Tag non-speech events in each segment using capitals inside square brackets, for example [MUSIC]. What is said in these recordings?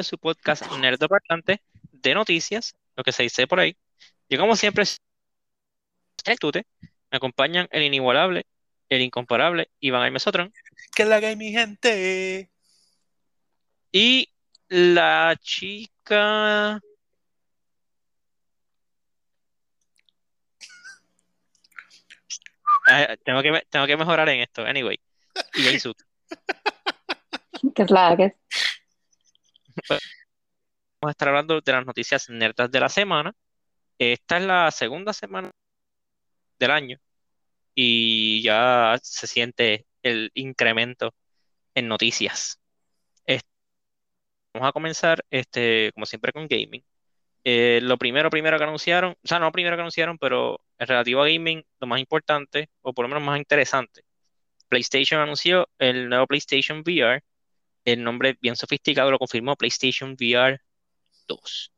de su podcast Nerdo Parlante de noticias, lo que se dice por ahí. Yo como siempre, el tute, me acompañan el inigualable, el incomparable Iván Almesotron. Que la hay mi gente. Y la chica... Tengo, que, tengo que mejorar en esto, anyway. Y Jason. [LAUGHS] Que es la que Vamos a estar hablando de las noticias nerdas de la semana. Esta es la segunda semana del año y ya se siente el incremento en noticias. Vamos a comenzar, este, como siempre, con gaming. Eh, lo primero, primero que anunciaron, o sea, no lo primero que anunciaron, pero en relativo a gaming, lo más importante, o por lo menos más interesante, PlayStation anunció el nuevo PlayStation VR. El nombre bien sofisticado lo confirmó PlayStation VR 2.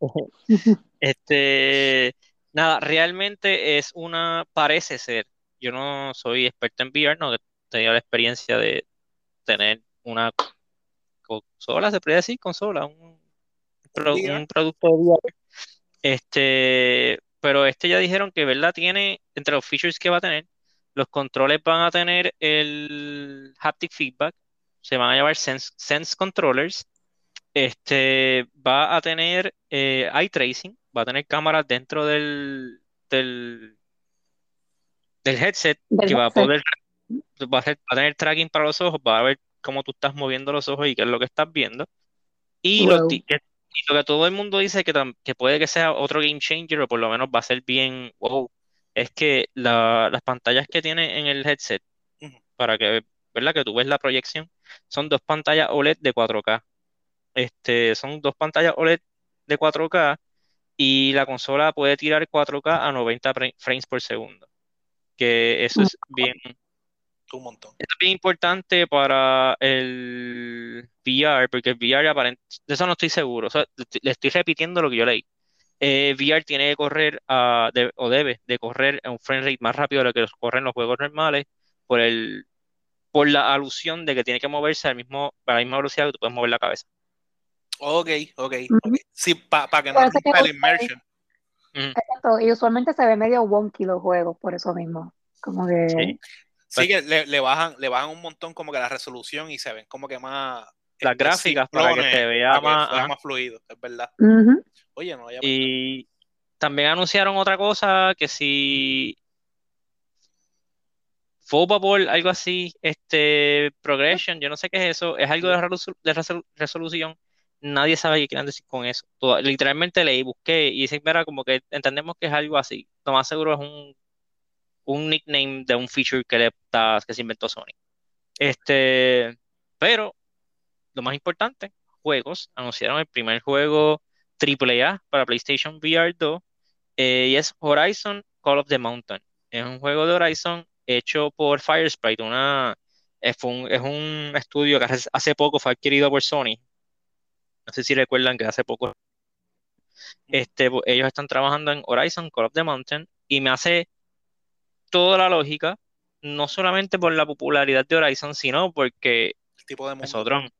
[LAUGHS] Este, nada, realmente es una, parece ser, yo no soy experto en VR, no he tenido la experiencia de tener una consola, se puede decir consola, un, pro- un producto de VR. Este, pero este ya dijeron que, ¿verdad? Tiene, entre los features que va a tener, los controles van a tener el haptic feedback, se van a llamar Sense, Sense Controllers. Este va a tener eh, eye tracing, va a tener cámaras dentro del, del, del headset Del que va a poder, va a, hacer- va a tener tracking para los ojos, va a ver cómo tú estás moviendo los ojos y qué es lo que estás viendo. Y lo, Wow. que- y lo que todo el mundo dice que, que puede que sea otro game changer, o por lo menos va a ser bien wow, es que la- las pantallas que tiene en el headset, para que, ¿verdad? Que tú ves la proyección, son dos pantallas OLED de 4K. Este, son dos pantallas OLED de 4K y la consola puede tirar 4K a 90 pre- frames por segundo. Que eso es bien, Un montón. es bien importante para el VR, porque el VR aparent- de eso no estoy seguro. O sea, le estoy repitiendo lo que yo leí. Eh, VR tiene que correr a- de- o debe de correr a un frame rate más rápido de lo que corren los juegos normales por el, por la alusión de que tiene que moverse al mismo, a la misma velocidad que tú puedes mover la cabeza. Ok, ok. Sí, para que no rompa el immersion. Exacto, y usualmente se ve medio wonky los juegos, por eso mismo. Como que Sí. Sí que le, le bajan, le bajan un montón como que la resolución y se ven como que más Las este, gráficas para que se vea que más- fluido, es verdad. Ujú. Oye, no, ya Y también anunciaron otra cosa que si Football, algo así, este Progression, yo no sé qué es eso, es algo de, resolu- de resolu- resolución. Nadie sabe qué quieren decir con eso. Literalmente leí, busqué y dicen, mira, como que entendemos que es algo así. Lo más seguro es un, un nickname de un feature que le que se inventó Sony. Este, pero lo más importante, juegos. Anunciaron el primer juego AAA para PlayStation VR 2 eh, y es Horizon Call of the Mountain. Es un juego de Horizon hecho por Firesprite, una, es un, es un estudio que hace, poco fue adquirido por Sony. No sé si recuerdan que hace poco este, pues, ellos están trabajando en Horizon Call of the Mountain y me hace toda la lógica, no solamente por la popularidad de Horizon, sino porque el tipo de mundo. nosotros,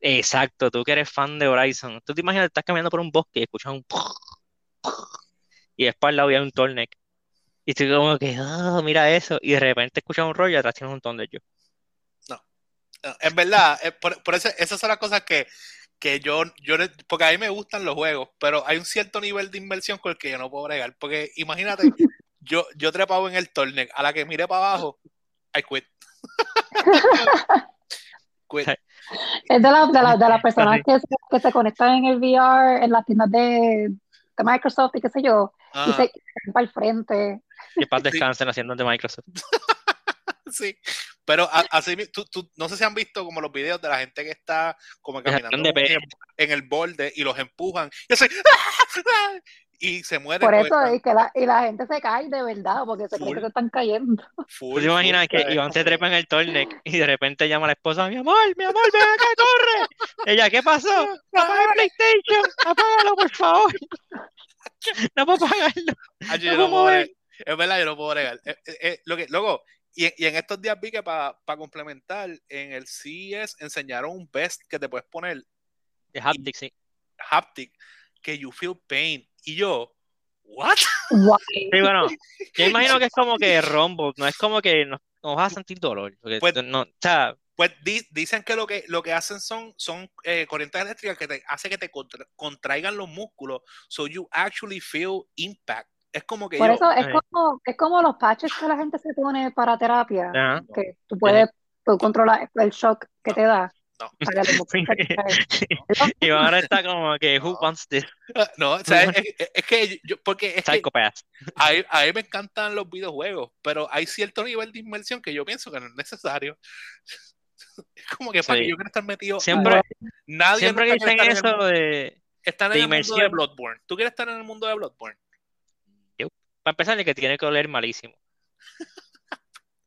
exacto, tú que eres fan de Horizon, tú te imaginas, estás caminando por un bosque y escuchas un [LAUGHS] y después al lado hay un Tornek. Y tú como que, ah, mira eso, y de repente escuchas un rollo y atrás tienes un montón de ellos. No, Es verdad, es por, por eso, esas son las cosas que, que yo, yo, porque a mí me gustan los juegos, pero hay un cierto nivel de inversión con el que yo no puedo bregar. Porque imagínate, [LAUGHS] yo, yo trepado en el Tornek, a la que mire para abajo, I quit. [LAUGHS] Quit. Es de, la- de, la- de las [LAUGHS] personas que se, que se conectan en el VR, en las tiendas de, de Microsoft y qué sé yo, y Ajá, se para el frente. Que paz Sí. descansen haciendo de Microsoft. [LAUGHS] sí. Pero así, tú, tú- no sé si han visto como los videos de la gente que está como caminando en, en el borde y los empujan y, así, [LAUGHS] y se mueren. Por porque eso están es que la, y la gente se cae de verdad, porque se que se están cayendo. [LAUGHS] full, ¿Tú te imaginas full, que. Iván se trepa en el Tornek y de repente llama a la esposa, mi amor, mi amor, ven acá, corre? Ella, ¿qué pasó? [LAUGHS] Apaga el PlayStation, apágalo, por favor. [LAUGHS] No puedo apagarlo. Ay, yo No no puedo. Es verdad, yo no puedo bregar. Eh, eh, eh, lo que, luego, Y, y en estos días vi que para complementar, en el CES enseñaron un vest que te puedes poner De haptic, sí. haptic, que you feel pain. Y yo, ¿what? Guay. Sí, bueno, yo [LAUGHS] imagino que es como que Rumble, no es como que no, no vas a sentir dolor. Porque Pues- no, o sea, Pues di- dicen que lo que lo que hacen son, son eh, corrientes eléctricas que te hace que te contra- contraigan los músculos, so you actually feel impact. Es como que Por yo, eso es como, es como los patches que la gente se pone para terapia, ajá. que tú puedes tú controlar el shock que te da. No. [LAUGHS] [LAUGHS] Y ahora está como que, who wants this no, o sea, es, es- es que yo, porque es que a mí me encantan los videojuegos, pero hay cierto nivel de inmersión que yo pienso que no es necesario. [LAUGHS] Es como que para Sí. que yo quiera estar metido. Siempre, nadie siempre dicen el eso de, Están de en el mundo de inmersión. Bloodborne. ¿Tú quieres estar en el mundo de Bloodborne? para empezar, de que tiene que oler malísimo.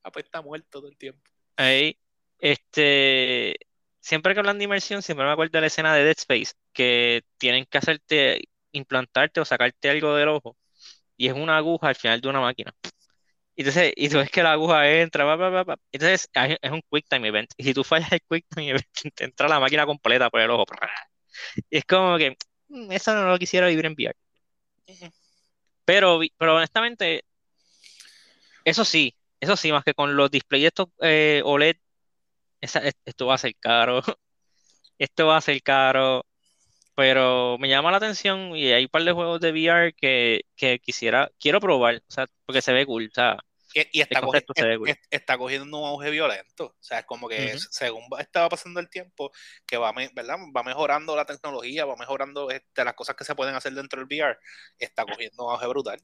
Ah, pues está muerto todo el tiempo. Ahí, este, siempre que hablan de inmersión, siempre me acuerdo de la escena de Dead Space, que tienen que hacerte, implantarte o sacarte algo del ojo, y es una aguja al final de una máquina. Y Entonces, y tú ves que la aguja entra, pa, pa, pa. Entonces es un quick time event. Y si tú fallas el quick time event, [LAUGHS] te entra la máquina completa por el ojo. Y es como que "Mm, eso no lo quisiera vivir en VR. Pero, pero honestamente, eso sí, eso sí, más que con los displays estos eh, OLED, esa- esto va a ser caro. [LAUGHS] Esto va a ser caro. Pero me llama la atención y hay un par de juegos de VR que, que quisiera, quiero probar, o sea, porque se ve cool, o sea, Y, y está, El cogi- concepto se ve cool. es- está cogiendo un auge violento. O sea, es como que según va- estaba pasando el tiempo, que va, ¿verdad? va mejorando la tecnología, va mejorando este, las cosas que se pueden hacer dentro del VR, está cogiendo un auge brutal.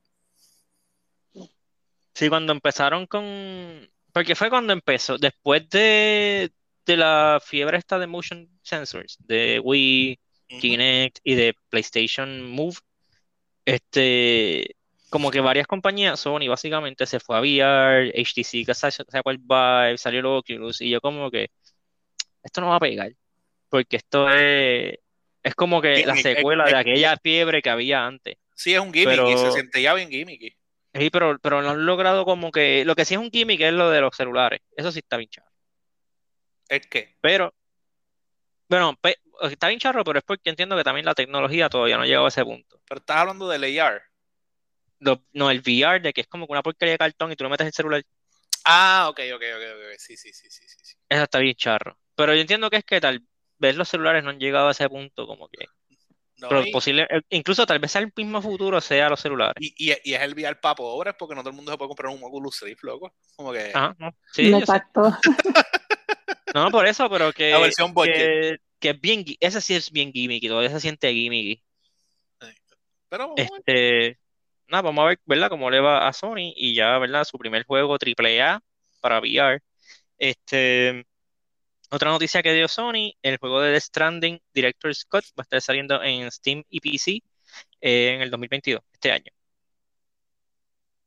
Sí, cuando empezaron con... Porque fue cuando empezó, después de, de la fiebre esta de motion sensors, de Wii. Kinect y de PlayStation Move, este, como que varias compañías, Sony básicamente se fue a VR, HTC sacó el Vive, salió el Oculus, y yo como que, esto no va a pegar, porque esto es, es como que la es- secuela de aquella fiebre que había antes. Sí, es un gimmick y se siente ya bien gimmicky. Sí, pero, pero no han logrado como que. Lo que sí es un gimmick es lo de los celulares. Eso sí está bien charro. Es que, Pero. Bueno, pe- está bien charro, pero es porque entiendo que también la tecnología todavía no ha llegado a ese punto. pero estás hablando del AR. Lo- no, el VR, de que es como una porquería de cartón y tú le metes el celular. Ah, ok, ok, ok, ok. Sí, sí, sí, sí. sí. Eso está bien charro. Pero yo entiendo que es que tal vez los celulares no han llegado a ese punto, como que. No, Pero y, posible, eh, incluso tal vez el mismo futuro sea los celulares. y, y- y es el VR para pobres porque no todo el mundo se puede comprar un Oculus Rift, loco. Como que Ajá, no, sí. [LAUGHS] No, por eso, pero que, la versión que, que es bien, ese sí es bien gimmicky, todavía se siente gimmicky. Pero vamos a ver. Este, nada, vamos a ver, ¿verdad? Cómo le va a Sony y ya, ¿verdad? Su primer juego AAA para VR. Este, otra noticia que dio Sony, el juego de Death Stranding Director's Cut va a estar saliendo en Steam y PC eh, en el 2022, este año.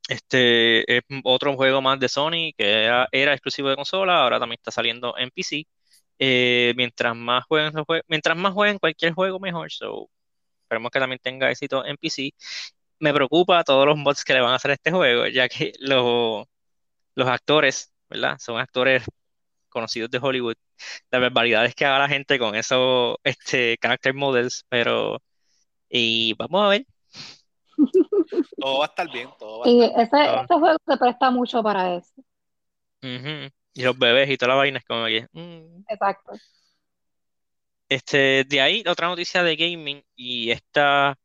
Este es otro juego más de Sony que era, exclusivo de consola, ahora también está saliendo en PC. Eh, mientras más jueguen los cualquier juego, mejor. So, esperemos que también tenga éxito en PC. Me preocupa todos los mods que le van a hacer a este juego, ya que los actores, ¿verdad? Son actores conocidos de Hollywood. Las barbaridades que haga la gente con esos este, character models, pero y vamos a ver. Todo va a estar bien, todo va a Y estar ese, Ah. ese juego se presta mucho para eso. Ujú. Y los bebés y toda la vaina es como que mm. Exacto. Este, de ahí otra noticia de gaming y esta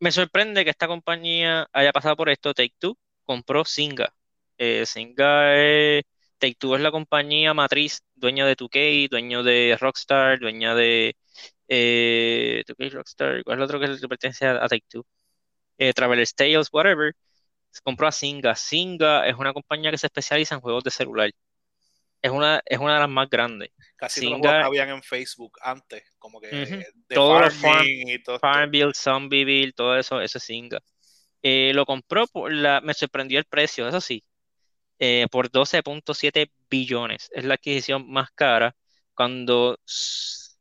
me sorprende que esta compañía haya pasado por esto. Take-Two compró Zynga. Eh, Zynga es, Take-Two es la compañía matriz, dueña de 2K, dueño de Rockstar, dueña de eh, 2K, Rockstar, ¿cuál es el otro que pertenece a, a Take-Two? Eh, Traveler's Tales, whatever. Se compró a Zynga. Zynga es una compañía que se especializa en juegos de celular. Es una, es una de las más grandes. Casi todos los habían en Facebook antes, como que Ujú. de Todos los farming y todo. Farmville, Zombieville, todo eso, eso es Zynga. Eh, lo compró por la, me sorprendió el precio, eso sí, eh, por 12.7 billones. Es la adquisición más cara. Cuando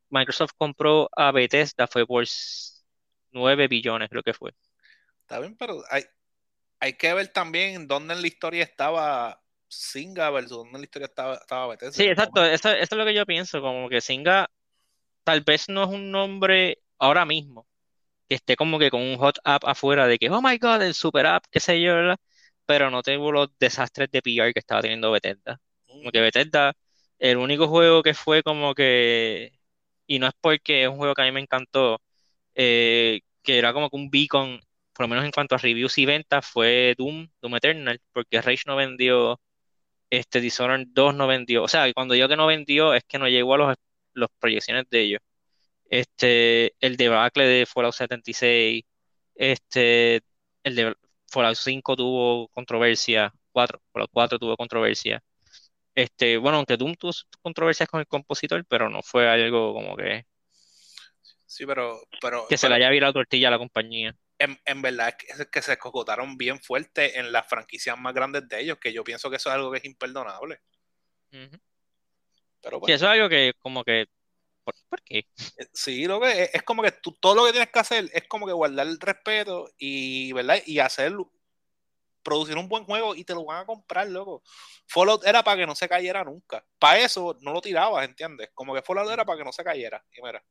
Microsoft compró a Bethesda fue por s- 9 billones, creo que fue. Está bien, pero hay, hay que ver también dónde en la historia estaba Singa versus donde la historia estaba, estaba Bethesda. Sí, exacto, eso, eso es lo que yo pienso, como que Singa tal vez no es un nombre ahora mismo que esté como que con un hot app afuera de que, oh my god, el super app, qué sé yo, ¿verdad? Pero no tengo los desastres de PR que estaba teniendo Bethesda. Como que Bethesda, el único juego que fue como que, y no es porque es un juego que a mí me encantó, eh, que era como que un beacon, por lo menos en cuanto a reviews y ventas, fue Doom, Doom Eternal, porque Rage no vendió, este Dishonored 2 no vendió, o sea, cuando yo que no vendió es que no llegó a los, los proyecciones de ellos. Este, el debacle de Fallout 76, este, el de Fallout 5 tuvo controversia, 4, Fallout 4 tuvo controversia. Este, bueno, aunque Doom tuvo controversias con el compositor, pero no fue algo como que Sí, pero. pero que se le haya virado tortilla a la compañía. En, en verdad es que se cocotaron bien fuerte en las franquicias más grandes de ellos, que yo pienso que eso es algo que es imperdonable. Ujú. Pero Sí, eso es algo que como que ¿por, por qué? eh, sí, lo que es, es como que tú, todo lo que tienes que hacer es como que guardar el respeto y, ¿verdad? Y hacer, producir un buen juego y te lo van a comprar, loco. Fallout era para que no se cayera nunca. Para eso no lo tirabas, ¿entiendes? Como que Fallout era para que no se cayera. Y mira,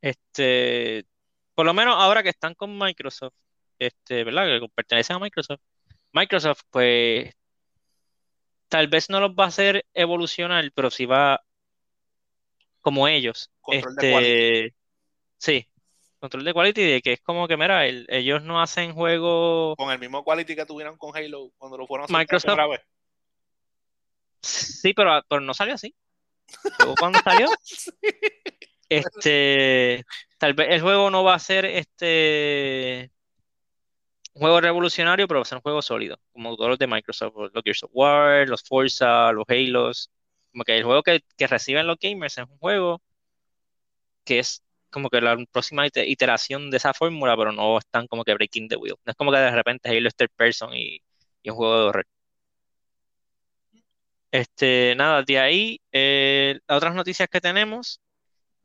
Este, por lo menos ahora que están con Microsoft, este, ¿verdad? Que pertenecen a Microsoft. Microsoft, pues, tal vez no los va a hacer evolucionar, pero sí va como ellos. Control de quality. Este, sí, control de quality, de que es como que, mira, el- ellos no hacen juegos. con el mismo quality que tuvieron con Halo cuando lo fueron a hacer Microsoft- primera vez. Sí, pero, pero no salió así. Luego cuando salió, [LAUGHS] este, tal vez el juego no va a ser este un juego revolucionario, pero va a ser un juego sólido, como todos los de Microsoft, los Gears of War, los Forza, los Halos, como que el juego que, que reciben los gamers es un juego que es como que la próxima ite- iteración de esa fórmula, pero no están como que breaking the wheel. No es como que de repente es third person y, y un juego de horror. Este, nada, de ahí, eh, otras noticias que tenemos,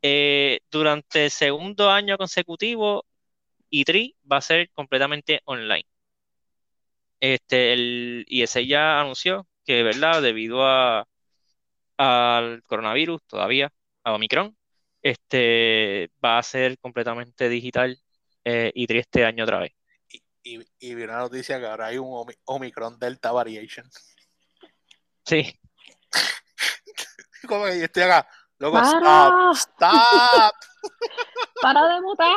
eh, durante el segundo año consecutivo, E3 va a ser completamente online. Este, el ISA ya anunció que, ¿verdad? Debido a, al coronavirus, todavía, a Omicron, este, va a ser completamente digital eh, E3 este año otra vez. Y, y vi una noticia que ahora hay un Omi- Omicron Delta Variation. Sí, [LAUGHS] Como que yo estoy acá. Loco, ¡Para! stop, stop, [LAUGHS] ¡Para de mutar!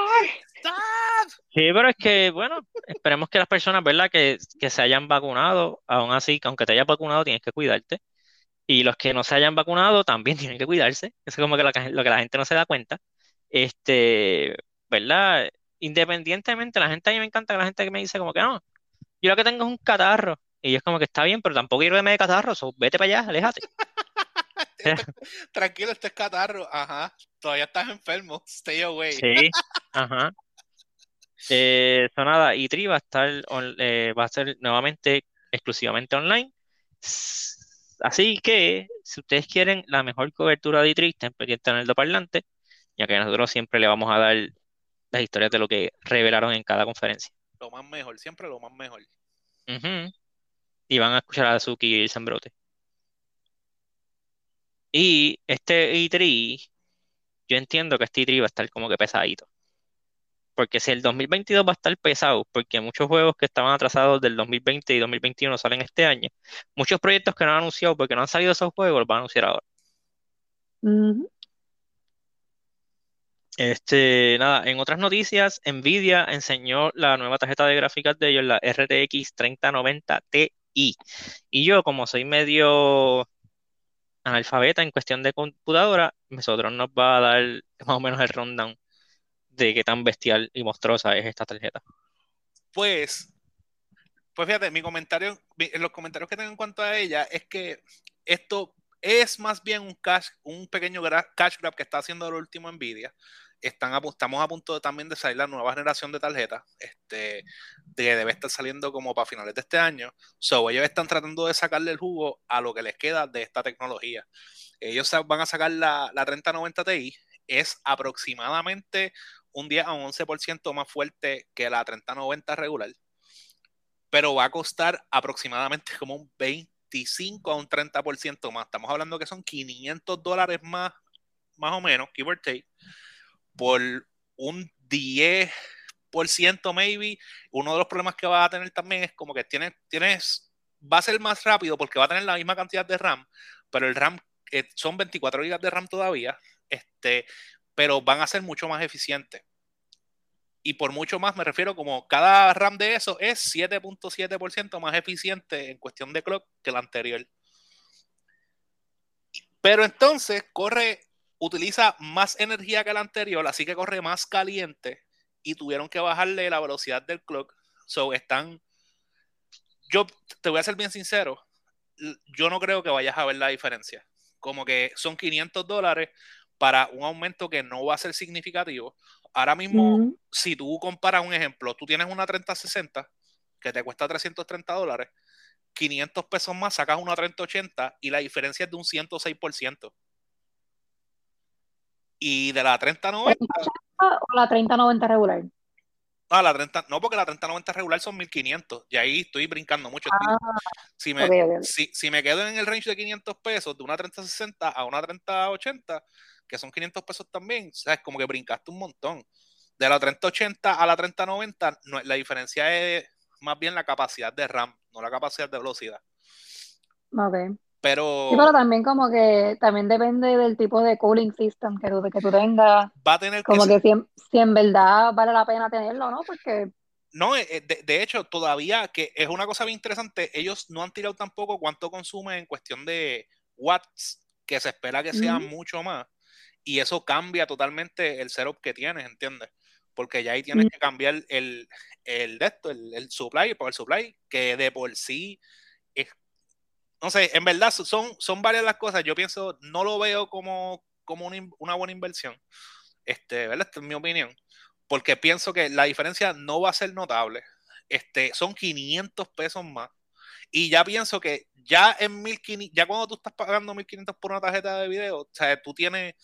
stop. Sí, pero es que, bueno, esperemos que las personas, ¿verdad?, que, que se hayan vacunado, aún así, que aunque te hayas vacunado, tienes que cuidarte. Y los que no se hayan vacunado también [LAUGHS] tienen que cuidarse. Eso es como que lo que, lo que la gente no se da cuenta. Este, ¿verdad? Independientemente, la gente a mí me encanta la gente que me dice como que no, yo lo que tengo es un catarro. Y es como que está bien, pero tampoco quiero que me dé catarro, so, vete para allá, aléjate. [LAUGHS] Tranquilo, este es catarro. Ajá. Todavía estás enfermo. Stay away. Sí, ajá. Eh, so nada, E3 va a estar, eh, va a ser nuevamente exclusivamente online. Así que, si ustedes quieren la mejor cobertura de E3, estén pendientes en el parlante, ya que nosotros siempre le vamos a dar las historias de lo que revelaron en cada conferencia. Lo más mejor, siempre lo más mejor. Y van a escuchar a Azuki y el Zambrote. Y este E3, yo entiendo que este E3 va a estar como que pesadito. Porque si el 2022 va a estar pesado, porque muchos juegos que estaban atrasados del 2020 y 2021 salen este año, muchos proyectos que no han anunciado porque no han salido esos juegos los van a anunciar ahora. Este, nada, en otras noticias, Nvidia enseñó la nueva tarjeta de gráficas de ellos, la RTX 3090 Ti. Y yo, como soy medio analfabeta en cuestión de computadora, nosotros nos va a dar más o menos el rundown de qué tan bestial y monstruosa es esta tarjeta. Pues, pues fíjate, mi comentario, los comentarios que tengo en cuanto a ella es que esto es más bien un cash, un pequeño cash grab que está haciendo lo último Nvidia. Están a estamos a punto de, también de salir la nueva generación de tarjetas, este, que debe estar saliendo como para finales de este año. So, ellos están tratando de sacarle el jugo a lo que les queda de esta tecnología. Ellos van a sacar la, la 3090 Ti, es aproximadamente un 10 a un 11% más fuerte que la 3090 regular, pero va a costar aproximadamente como un 20, 25 a un 30% más. Estamos hablando que son 500 dólares más, más o menos, give or take, por un 10% maybe. Uno de los problemas que va a tener también es como que tienes, tienes, va a ser más rápido porque va a tener la misma cantidad de RAM, pero el RAM eh, son 24 GB de RAM todavía, este, pero van a ser mucho más eficientes y por mucho más me refiero como cada RAM de eso es 7.7% más eficiente en cuestión de clock que la anterior. Pero entonces corre, utiliza más energía que la anterior, así que corre más caliente y tuvieron que bajarle la velocidad del clock. So están. Yo te voy a ser bien sincero, yo no creo que vayas a ver la diferencia. Como que son 500 dólares para un aumento que no va a ser significativo. Ahora mismo, si tú comparas un ejemplo, tú tienes una 3060 que te cuesta 330 dólares, 500 pesos más, sacas una 3080 y la diferencia es de un 106%. Y de la 3090... ¿O la 3090 regular? Ah, la 30, no, porque la 3090 regular son 1500. Y ahí estoy brincando mucho. Ah, si, me, Si, si, me quedo en el range de 500 pesos, de una 3060 a una 3080, que son 500 pesos también, sabes, como que brincaste un montón. De la 3080 a la 3090, no, la diferencia es más bien la capacidad de RAM, no la capacidad de velocidad. Ok. Pero, sí, pero también como que también depende del tipo de cooling system que tú, que tú tengas. Va a tener como que, si, si, en verdad vale la pena tenerlo, ¿no? Porque no, eh, eh, de, de, hecho, todavía, que es una cosa bien interesante, ellos no han tirado tampoco cuánto consume en cuestión de watts, que se espera que sea mucho más y eso cambia totalmente el setup que tienes, ¿entiendes? Porque ya ahí tienes que cambiar el, el de esto, el, el supply, el supply, que de por sí es, no sé, en verdad son, son varias las cosas. Yo pienso, no lo veo como, como una, una buena inversión. Este, ¿verdad? Esta es mi opinión. Porque pienso que la diferencia no va a ser notable. Este, son 500 pesos más. Y ya pienso que ya en 1500, ya cuando tú estás pagando 1500 por una tarjeta de video, o sea, tú tienes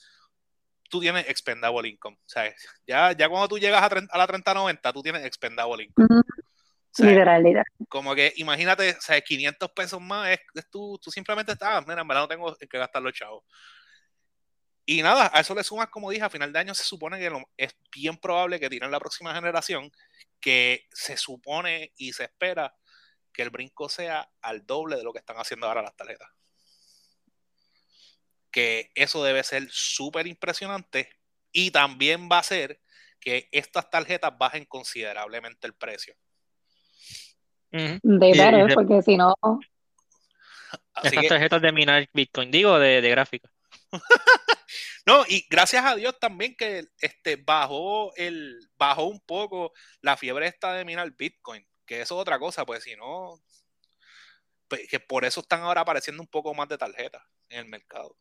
tú tienes expendable income. O sea, ya, ya cuando tú llegas a, a la 3090, tú tienes expendable income. literal, literal. Como que imagínate, o sea, 500 pesos más, es, tú, tú, simplemente estás, mira, en verdad no tengo que gastar los chavos. Y nada, a eso le sumas, como dije, a final de año se supone que es bien probable que tiren la próxima generación, que se supone y se espera que el brinco sea al doble de lo que están haciendo ahora las tarjetas que eso debe ser súper impresionante y también va a ser que estas tarjetas bajen considerablemente el precio. De veras, porque si no... Estas tarjetas de minar Bitcoin, digo, de, de gráfica. [LAUGHS] no, y gracias a Dios también que este bajó el bajó un poco la fiebre esta de minar Bitcoin, que eso es otra cosa, pues si no pues, que por eso están ahora apareciendo un poco más de tarjetas en el mercado.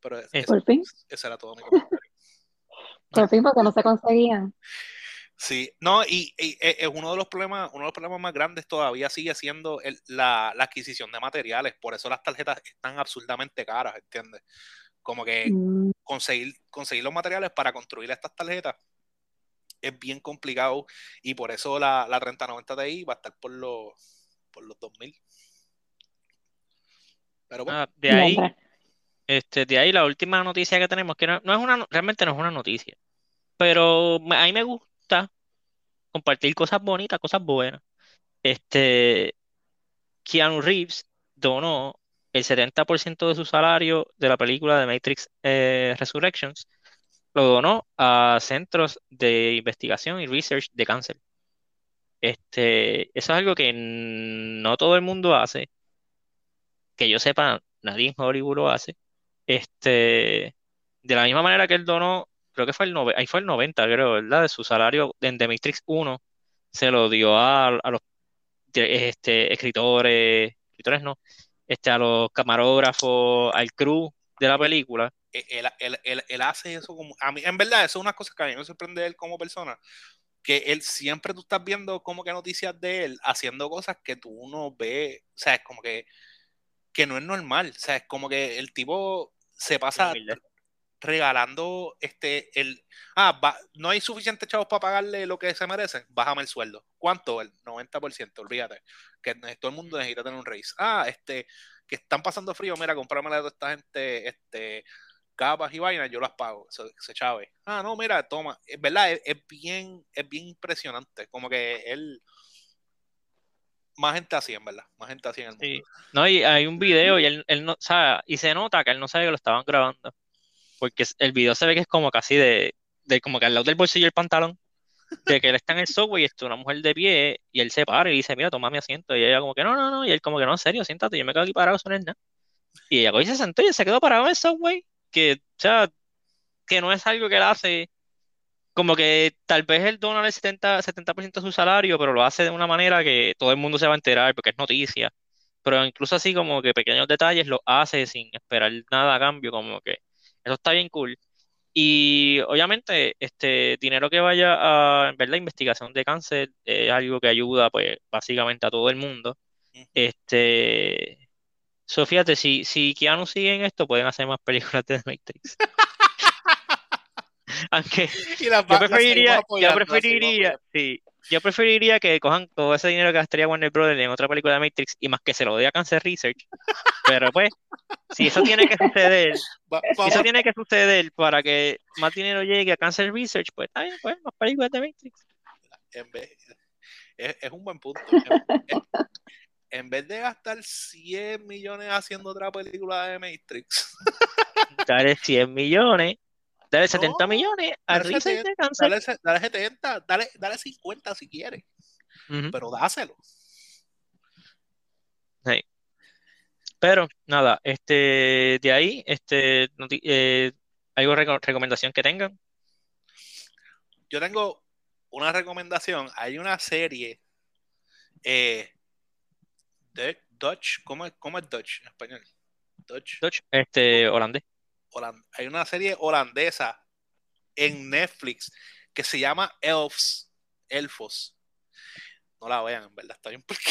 Pero es, ¿Por fin? Ese era todo mi [LAUGHS] comentario. Por fin, porque no se conseguían. Sí, no, y, es uno de los problemas, uno de los problemas más grandes todavía sigue siendo la, adquisición de materiales, por eso las tarjetas están absurdamente caras, ¿entiendes? Como que mm. conseguir, conseguir los materiales para construir estas tarjetas es bien complicado y por eso la, la 3090 Ti va a estar por los, por los 2000. Pero bueno. Ah, de ahí, este, de ahí la última noticia que tenemos, que no, es una, realmente no es una noticia, pero a mí me gusta compartir cosas bonitas, cosas buenas. Este, Keanu Reeves donó el 70% de su salario de la película de Matrix eh, Resurrections, lo donó a centros de investigación y research de cáncer. Este, eso es algo que no todo el mundo hace, que yo sepa, nadie en Hollywood lo hace. Este, de la misma manera que él donó, creo que fue el, ahí fue el 90, creo, ¿verdad? De su salario en The Matrix 1, se lo dio a, los este, escritores, escritores no, este, a los camarógrafos, al crew de la película. E, él, hace eso como, a mí, en verdad, eso es una cosa que a mí me sorprende de él como persona, que él siempre tú estás viendo como que noticias de él haciendo cosas que tú no ves, o sea, es como que, que no es normal, o sea, es como que el tipo se pasa. regalando este el ah va- no hay suficientes chavos para pagarle lo que se merecen bájame el sueldo. ¿cuánto? el 90% olvídate. Que todo el mundo necesita tener un raise. Ah este que están pasando frío mira comprarme a toda esta gente este capas y vainas yo las pago. Se, se chave. Ah no mira toma. Es verdad es, es bien es bien impresionante. Como que él más gente así en verdad más gente así en el mundo Sí. No, y hay un video y él, él no, o sea, y se nota que él no sabe que lo estaban grabando. Porque el video se ve que es como casi de, de como que al lado del bolsillo del pantalón, de que él está en el subway y está una mujer de pie, y él se para y dice, mira, toma mi asiento. Y ella como que no, no, no, y él como que no, en serio, siéntate, yo me quedo aquí parado, eso no nada. Y ella y se sentó y se quedó parado en el subway, que, o sea, que no es algo que él hace, como que tal vez él dona el 70, 70% de su salario, pero lo hace de una manera que todo el mundo se va a enterar porque es noticia. Pero incluso así como que pequeños detalles lo hace sin esperar nada a cambio, como que eso está bien cool. Y obviamente, este dinero que vaya a, en verdad, investigación de cáncer es algo que ayuda, pues, básicamente a todo el mundo. Este, so, fíjate, si, si Keanu sigue en esto, pueden hacer más películas de The Matrix. [LAUGHS] [LAUGHS] Aunque yo preferiría, yo preferiría, sí, yo preferiría que cojan todo ese dinero que gastaría Warner Brothers en otra película de Matrix y más que se lo dé a Cancer Research. Pero pues, si eso tiene que suceder, Va- si eso tiene que suceder para que más dinero llegue a Cancer Research, pues está bien, pues, más películas de Matrix. en vez, es, es un buen punto. En, en- en vez de gastar 100 millones haciendo otra película de Matrix, Dale 100 millones, dale 70 No, millones a dale Research 70, de Cancer. dale, dale 70, dale, dale 50 si quieres, pero dáselo. Sí. Pero nada, este, de ahí, este, eh, ¿algo reco- recomendación que tengan? Yo tengo una recomendación. Hay una serie, eh, de Dutch, ¿cómo es, cómo es Dutch en español? Dutch. Dutch, este, holandés. Hay una serie holandesa en Netflix que se llama Elves, Elfos. No la vean, en verdad, está bien porque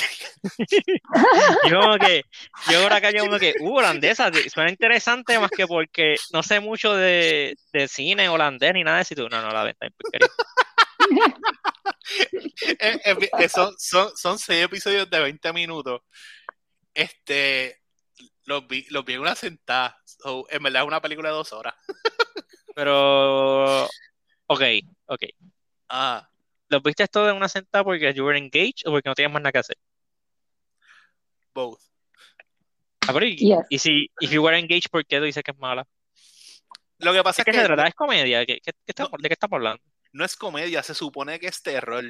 [LAUGHS] Yo como que, yo por acá yo como que, uh, holandesa, suena interesante más que porque no sé mucho de, de cine holandés ni nada de eso. tú, no, no la ves, está bien porquería. [LAUGHS] Eh, eh, eh, son, son, son seis episodios de 20 minutos. Este, los vi, los vi en una sentada. So, en verdad es una película de dos horas. [LAUGHS] Pero, ok, ok. Ah, ¿Los viste todo en una sentada porque you were engaged o porque no tenías más nada que hacer? both. Ah, pero y, Yes. y si if you were engaged, ¿por qué tú dices que es mala? Lo que pasa ¿Es que se trata? ¿Es comedia? ¿Qué, qué- qué estamos- No. ¿De qué estamos hablando? no es comedia, se supone que es terror.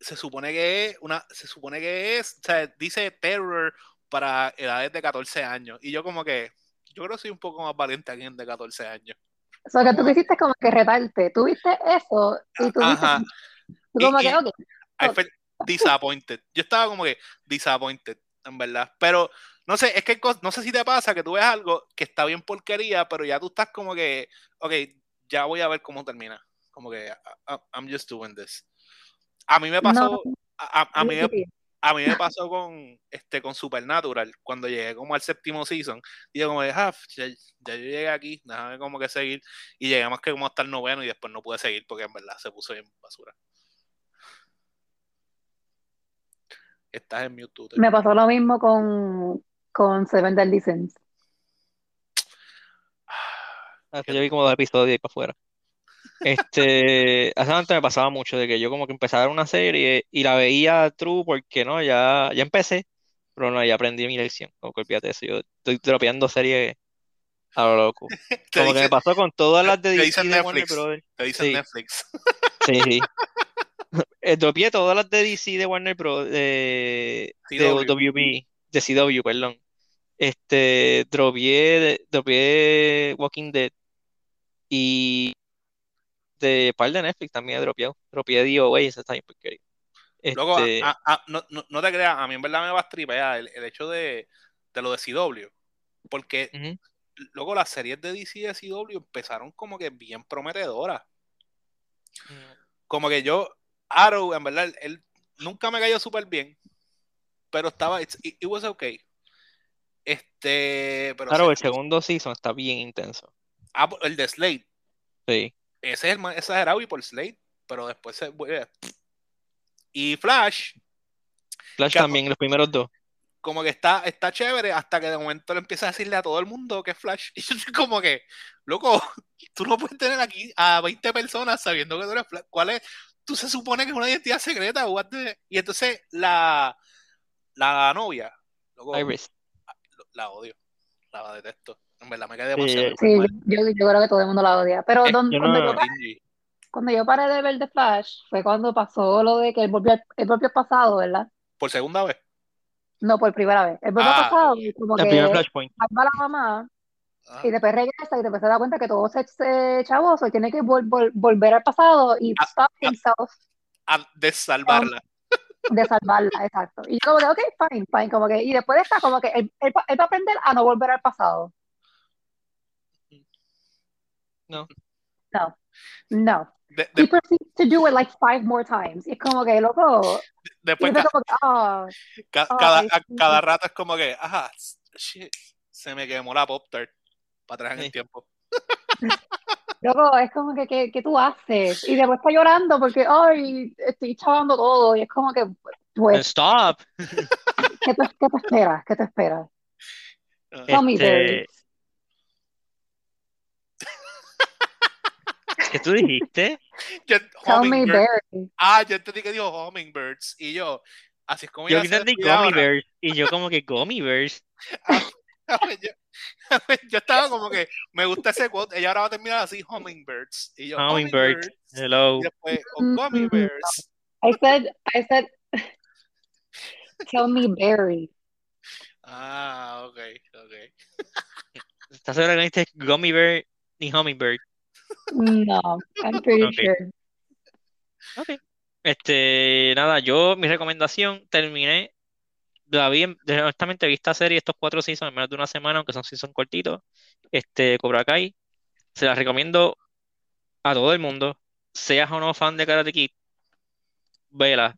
Se supone que es una, se supone que es, o sea, dice terror para edades de 14 años. Y yo como que, yo creo que soy un poco más valiente aquí en de 14 años. O sea, que tú quisiste como que retarte. Tú viste eso y tú Ajá. dices, tú como Y- que, y- I felt disappointed. Yo estaba como que disappointed, en verdad. Pero no sé, es que no sé si te pasa que tú ves algo que está bien porquería, pero ya tú estás como que, ok, ya voy a ver cómo termina. Como que I'm just doing this. A mí me pasó, no, a, a- a mí a mí me pasó con este con Supernatural cuando llegué como al séptimo season y yo como de ah, ya, ya yo llegué aquí déjame como que seguir y llegué más que como hasta el noveno y después no pude seguir porque en verdad se puso bien basura estás en mute tú, me pasó lo mismo con, con Seven Deadly Sins. Ah, Yo vi como dos episodios y para afuera. Este, hace antes me pasaba mucho de que yo como que empezaba a ver una serie y la veía true porque no, ya, ya empecé, pero no, ya aprendí mi lección. Como que olvídate eso, yo estoy dropeando series a lo loco. [LAUGHS] Como que me pasó con todas las de te DC de Warner Netflix. Brothers. te dicen Sí. Netflix Sí, sí. [LAUGHS] [LAUGHS] Eh, dropeé todas las de DC de Warner Bros. de, de. WB, de CW, perdón. Este, dropeé, dropeé Walking Dead y de par de Netflix también he dropeado. Dropeé DOA y esa está bien porquería. Luego, Este, a- a- no, no, no te creas, a mí en verdad me va a tripear el, el hecho de, de lo de CW. Porque luego las series de DC y de CW empezaron como que bien prometedoras. Como que yo, Arrow, en verdad, él nunca me cayó súper bien, pero estaba, it, it was okay. Este, pero Claro, sí. el segundo season está bien intenso. Ah, el de Slade. Sí. Ese es el más exagerado y por Slade, pero después se vuelve. Y Flash, Flash también, los primeros dos. como que está, está chévere hasta que de momento le empieza a decirle a todo el mundo que es Flash. [LAUGHS] Y yo estoy como que, loco, tú no puedes tener aquí a 20 personas sabiendo que tú eres Flash. ¿Cuál es? Tú se supone que es una identidad secreta. the- Y entonces la, la novia, loco, Iris. la odio, la detesto. En verdad me quedé demasiado. Sí, yo, yo, yo creo que todo el mundo la odia. Pero Eh, don- yo cuando, no- yo, pa- cuando yo paré de ver The Flash fue cuando pasó lo de que él volvió, al- él volvió al pasado, ¿verdad? Por segunda vez. No, por primera vez. Él volvió Ah. pasado como El que primer Flashpoint. salva a la mamá Ajá. y después regresa y después se da cuenta que todo se, se chavoso y tiene que vol- vol- volver al pasado y Ah, stop ah. himself A desalvarla. [LAUGHS] de salvarla, exacto. Y yo como que, ok, fine, fine, como que, y después está como que él, él, él va a aprender a no volver al pasado. No. No, no. De- de- He proceeds to do it like five more times. Y es como que, loco, después después ca- como que, ah, ca- Ay, cada, a- cada rato es como que, ajá, shit, se me quemó la Pop Tart para atrás en el Sí. tiempo. [LAUGHS] loco, es como que, ¿qué, qué tú haces? Y después está llorando porque, ay, estoy chavando todo. Y es como que, pues, Stop. ¿qué te, qué te esperas? ¿Qué te esperas? [LAUGHS] Tell me, Este, ¿Qué tú dijiste? Yo- Tell me. Barry. Ah, yo entendí que dijo Hummingbirds. Y yo, así es como Yo entendí Gummy. Bears y yo como que Gummy Bears. [LAUGHS] yo, [LAUGHS] yo estaba como que, me gusta ese quote. Ella ahora va a terminar así, Hummingbirds. Y yo, Hummingbird. Hummingbirds. Hello. Y después, oh, Mm, Gummy mm. Bears. I said, I said, [LAUGHS] tell me, Barry. Ah, ok, ok. ¿Estás seguro que no dijiste Gummy Bear ni Hummingbird? No, I'm pretty sure. Ok. Este, nada, yo, mi recomendación, terminé, la vi, honestamente vi esta serie, estos cuatro seasons en menos de una semana, aunque son seasons cortitos, este, Cobra Kai, se la recomiendo a todo el mundo, seas o no fan de Karate Kid, vela,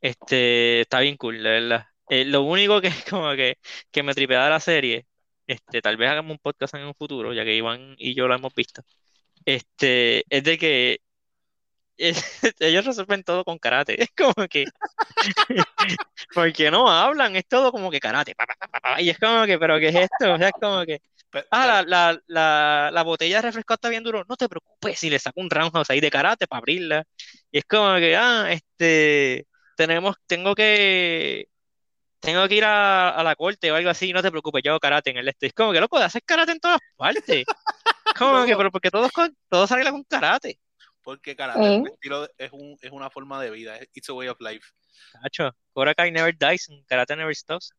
este, está bien cool, de verdad. Eh, lo único que es [LAUGHS] como que, que me tripea de la serie, este, tal vez hagamos un podcast en un futuro, ya que Iván y yo lo hemos visto, este, es de que [LAUGHS] ellos resuelven todo con karate. Es [LAUGHS] como que, [LAUGHS] porque no hablan, es todo como que karate. pa, pa, pa, y es como que, ¿pero qué es esto? O sea, es como que, ah, la, la, la, la botella de refresco está bien duro. No te preocupes si le saco un roundhouse ahí de karate para abrirla. Y es como que, ah, este, tenemos, tengo que, tengo que ir a, a la corte o algo así. No te preocupes, yo hago karate en el este. Es como que, loco, haces karate en todas partes. Como que, pero porque todos, con- todos arreglan con karate. Porque karate es, ¿Eh? un estilo es, un, es una forma de vida. es- It's a way of life. Cacho, Cobra Kai never dies and karate never stops.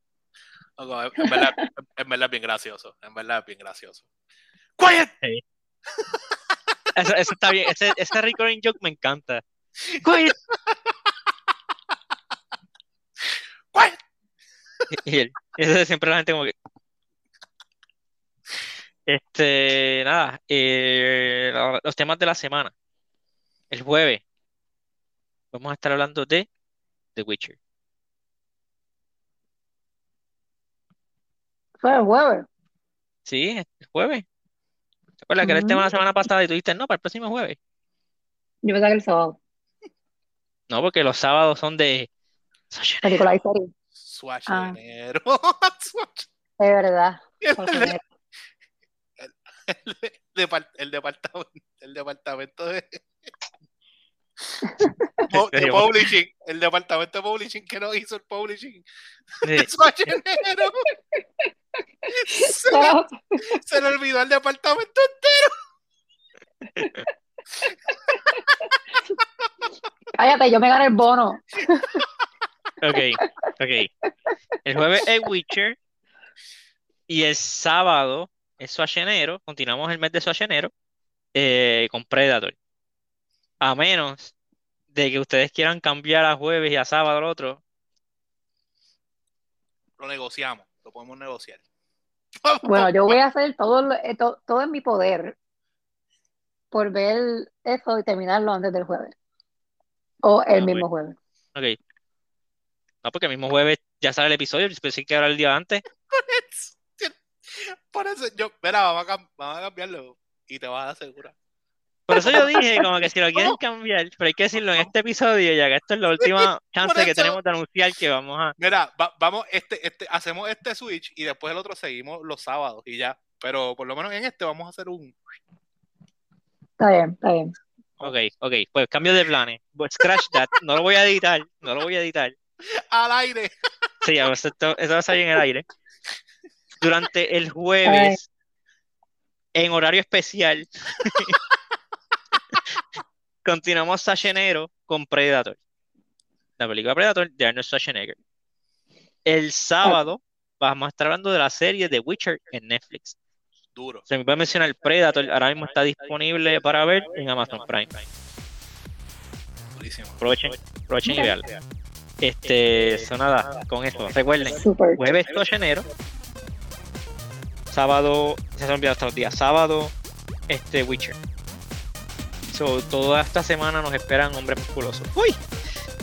Loco, en, verdad, en verdad es bien gracioso. En verdad es bien gracioso. ¡Quiet! Eso, eso está bien, ese, ese recurring joke me encanta. Quiet. [LAUGHS] ¡Quiet! Y él, eso siempre la gente como que. Este, nada, eh, lo- los temas de la semana. El jueves vamos a estar hablando de The Witcher. Fue el jueves. Sí, el jueves. ¿Te acuerdas que era el tema de la semana pasada y tú dijiste no para el próximo jueves? Yo pensaba que el sábado. No, porque los sábados son de. Película y serie. Swashenero. De verdad. [LAUGHS] el, departamento, el departamento de, [LAUGHS] publishing, el departamento de publishing que no hizo el publishing Sí. [LAUGHS] de. Se, le- se le olvidó el departamento cállate, yo me gané el bono. Ok, ok. El jueves es Witcher y el sábado es Schwarzenegger. Continuamos el mes de Schwarzenegger eh, con Predator. A menos de que ustedes quieran cambiar a jueves y a sábado al otro. Lo negociamos, lo podemos negociar. [LAUGHS] Bueno, yo voy a hacer todo, lo- eh, to- todo en mi poder por ver eso y terminarlo antes del jueves. O el Ah, mismo jueves. Ok. No, porque el mismo jueves ya sale el episodio, yo pensé que era el día antes. [LAUGHS] Por eso yo, mira, vamos a, vamos a cambiarlo y te vas a asegurar. Por eso yo dije, como que si lo [LAUGHS] quieren cambiar, pero hay que decirlo en este episodio, ya que esto es la última [LAUGHS] chance que eso. tenemos de anunciar que vamos a. Mira, va- vamos, este, este, hacemos este switch y después el otro seguimos los sábados y ya. Pero por lo menos en este vamos a hacer un. Está bien, está bien. Ok, ok, pues cambio de planes. But Scratch that, no lo voy a editar, no lo voy a editar. [LAUGHS] Al aire. Sí, ya, pues esto, esto va a salir en el aire. Durante el [LAUGHS] jueves, en horario especial, [LAUGHS] continuamos Sashenero con Predator. La película Predator de Arnold Schwarzenegger. El sábado vamos a estar hablando de la serie The Witcher en Netflix. Duro. Se me puede mencionar Predator, ahora mismo está disponible para ver en Amazon Prime. Aprovechen, aprovechen y veanlo. Este, eso nada, con eso. Recuerden, jueves 2 de enero, sábado, se me olvidado hasta los días, sábado, este Witcher. So, toda esta semana nos esperan hombres musculosos. ¡Uy!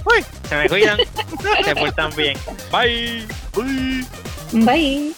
¡Uy! Se me cuidan, [LAUGHS] se portan bien. Bye. Bye.